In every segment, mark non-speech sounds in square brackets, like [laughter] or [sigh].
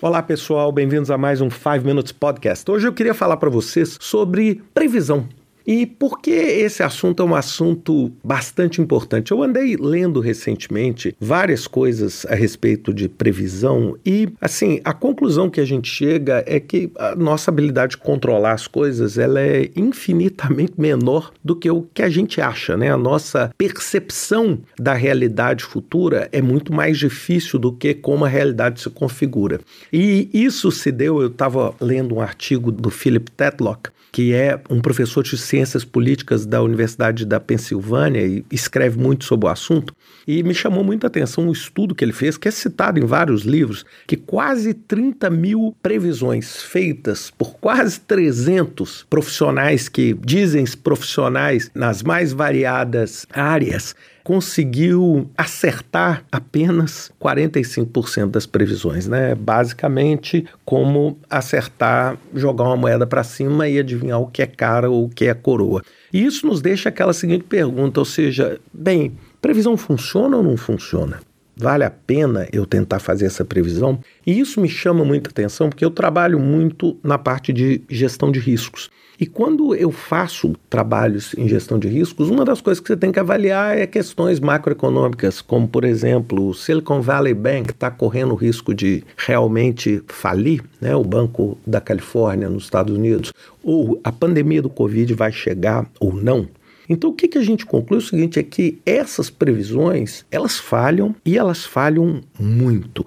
Olá pessoal, bem-vindos a mais um 5 Minutes Podcast. Hoje eu queria falar para vocês sobre previsão. E por que esse assunto é um assunto bastante importante? Eu andei lendo recentemente várias coisas a respeito de previsão e, assim, a conclusão que a gente chega é que a nossa habilidade de controlar as coisas ela é infinitamente menor do que o que a gente acha, né? A nossa percepção da realidade futura é muito mais difícil do que como a realidade se configura. E isso se deu, eu estava lendo um artigo do Philip Tetlock, que é um professor de ciências políticas da Universidade da Pensilvânia e escreve muito sobre o assunto. E me chamou muita atenção um estudo que ele fez, que é citado em vários livros, que quase 30 mil previsões feitas por quase 300 profissionais que dizem profissionais nas mais variadas áreas conseguiu acertar apenas 45% das previsões, né? Basicamente, como acertar, jogar uma moeda para cima e adivinhar o que é cara ou o que é coroa. E isso nos deixa aquela seguinte pergunta, ou seja, bem, previsão funciona ou não funciona? Vale a pena eu tentar fazer essa previsão? E isso me chama muita atenção porque eu trabalho muito na parte de gestão de riscos. E quando eu faço trabalhos em gestão de riscos, uma das coisas que você tem que avaliar é questões macroeconômicas, como, por exemplo, o Silicon Valley Bank está correndo o risco de realmente falir, né, o Banco da Califórnia, nos Estados Unidos, ou a pandemia do Covid vai chegar ou não. Então, o que, que a gente conclui o seguinte: é que essas previsões elas falham e elas falham muito.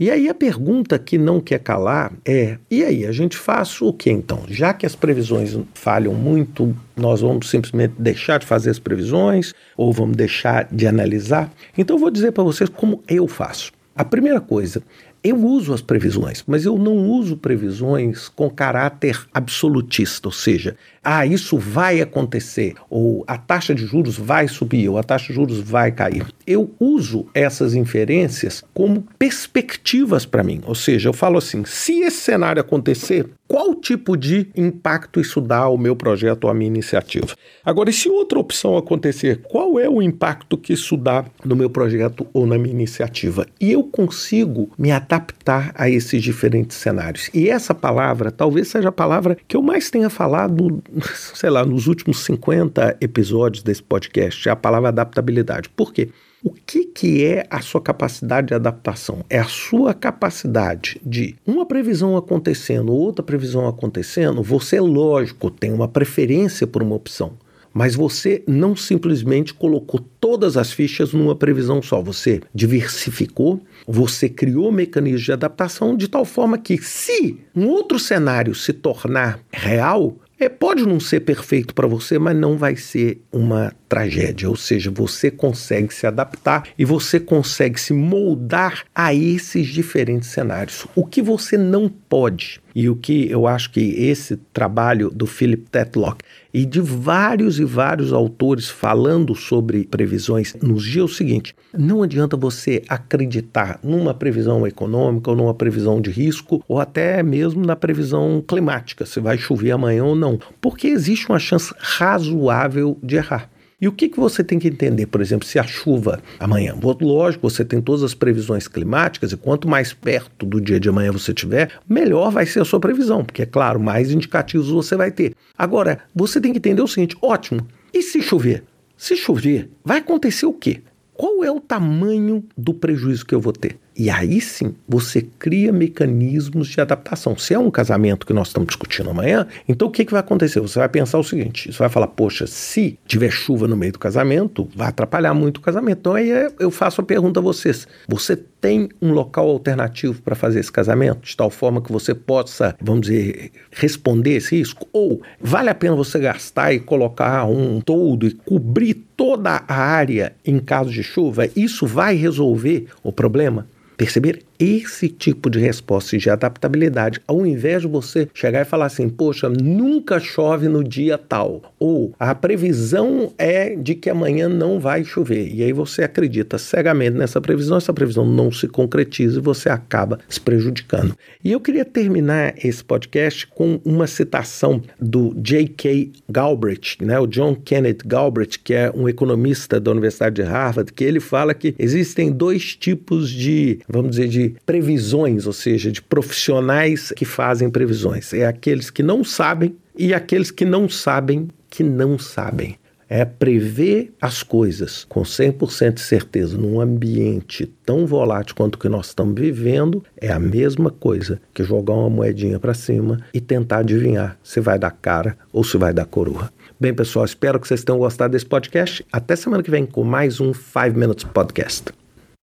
E aí a pergunta que não quer calar é: e aí, a gente faz o que então? Já que as previsões falham muito, nós vamos simplesmente deixar de fazer as previsões ou vamos deixar de analisar? Então eu vou dizer para vocês como eu faço. A primeira coisa, eu uso as previsões, mas eu não uso previsões com caráter absolutista, ou seja, ah, isso vai acontecer, ou a taxa de juros vai subir, ou a taxa de juros vai cair. Eu uso essas inferências como perspectivas para mim, ou seja, eu falo assim: se esse cenário acontecer, qual tipo de impacto isso dá ao meu projeto ou à minha iniciativa? Agora, e se outra opção acontecer, qual é o impacto que isso dá no meu projeto ou na minha iniciativa? E eu consigo me adaptar a esses diferentes cenários. E essa palavra talvez seja a palavra que eu mais tenha falado, [laughs] sei lá, nos últimos 50 episódios desse podcast, é a palavra adaptabilidade. Por quê? O que, que é a sua capacidade de adaptação? É a sua capacidade de uma previsão acontecendo, outra previsão acontecendo, você, lógico, tem uma preferência por uma opção. Mas você não simplesmente colocou todas as fichas numa previsão só. Você diversificou, você criou mecanismos de adaptação de tal forma que, se um outro cenário se tornar real, é, pode não ser perfeito para você, mas não vai ser uma tragédia. Ou seja, você consegue se adaptar e você consegue se moldar a esses diferentes cenários. O que você não pode, e o que eu acho que esse trabalho do Philip Tetlock e de vários e vários autores falando sobre previsões nos dias é o seguinte: não adianta você acreditar numa previsão econômica ou numa previsão de risco ou até mesmo na previsão climática, se vai chover amanhã ou não, porque existe uma chance razoável de errar. E o que, que você tem que entender, por exemplo, se a chuva amanhã? Lógico, você tem todas as previsões climáticas e quanto mais perto do dia de amanhã você tiver, melhor vai ser a sua previsão, porque, é claro, mais indicativos você vai ter. Agora, você tem que entender o seguinte: ótimo, e se chover? Se chover, vai acontecer o quê? Qual é o tamanho do prejuízo que eu vou ter? E aí sim, você cria mecanismos de adaptação. Se é um casamento que nós estamos discutindo amanhã, então o que, que vai acontecer? Você vai pensar o seguinte: você vai falar, poxa, se tiver chuva no meio do casamento, vai atrapalhar muito o casamento. Então aí eu faço a pergunta a vocês: você tem um local alternativo para fazer esse casamento, de tal forma que você possa, vamos dizer, responder esse risco? Ou vale a pena você gastar e colocar um toldo e cobrir toda a área em caso de chuva? Isso vai resolver o problema? Perceber esse tipo de resposta de adaptabilidade, ao invés de você chegar e falar assim, poxa, nunca chove no dia tal, ou a previsão é de que amanhã não vai chover, e aí você acredita cegamente nessa previsão, essa previsão não se concretiza e você acaba se prejudicando. E eu queria terminar esse podcast com uma citação do J.K. Galbraith, né, o John Kenneth Galbraith, que é um economista da Universidade de Harvard, que ele fala que existem dois tipos de vamos dizer, de previsões, ou seja, de profissionais que fazem previsões. É aqueles que não sabem e aqueles que não sabem que não sabem é prever as coisas com 100% de certeza num ambiente tão volátil quanto o que nós estamos vivendo é a mesma coisa que jogar uma moedinha para cima e tentar adivinhar se vai dar cara ou se vai dar coroa. Bem, pessoal, espero que vocês tenham gostado desse podcast. Até semana que vem com mais um 5 Minutes Podcast.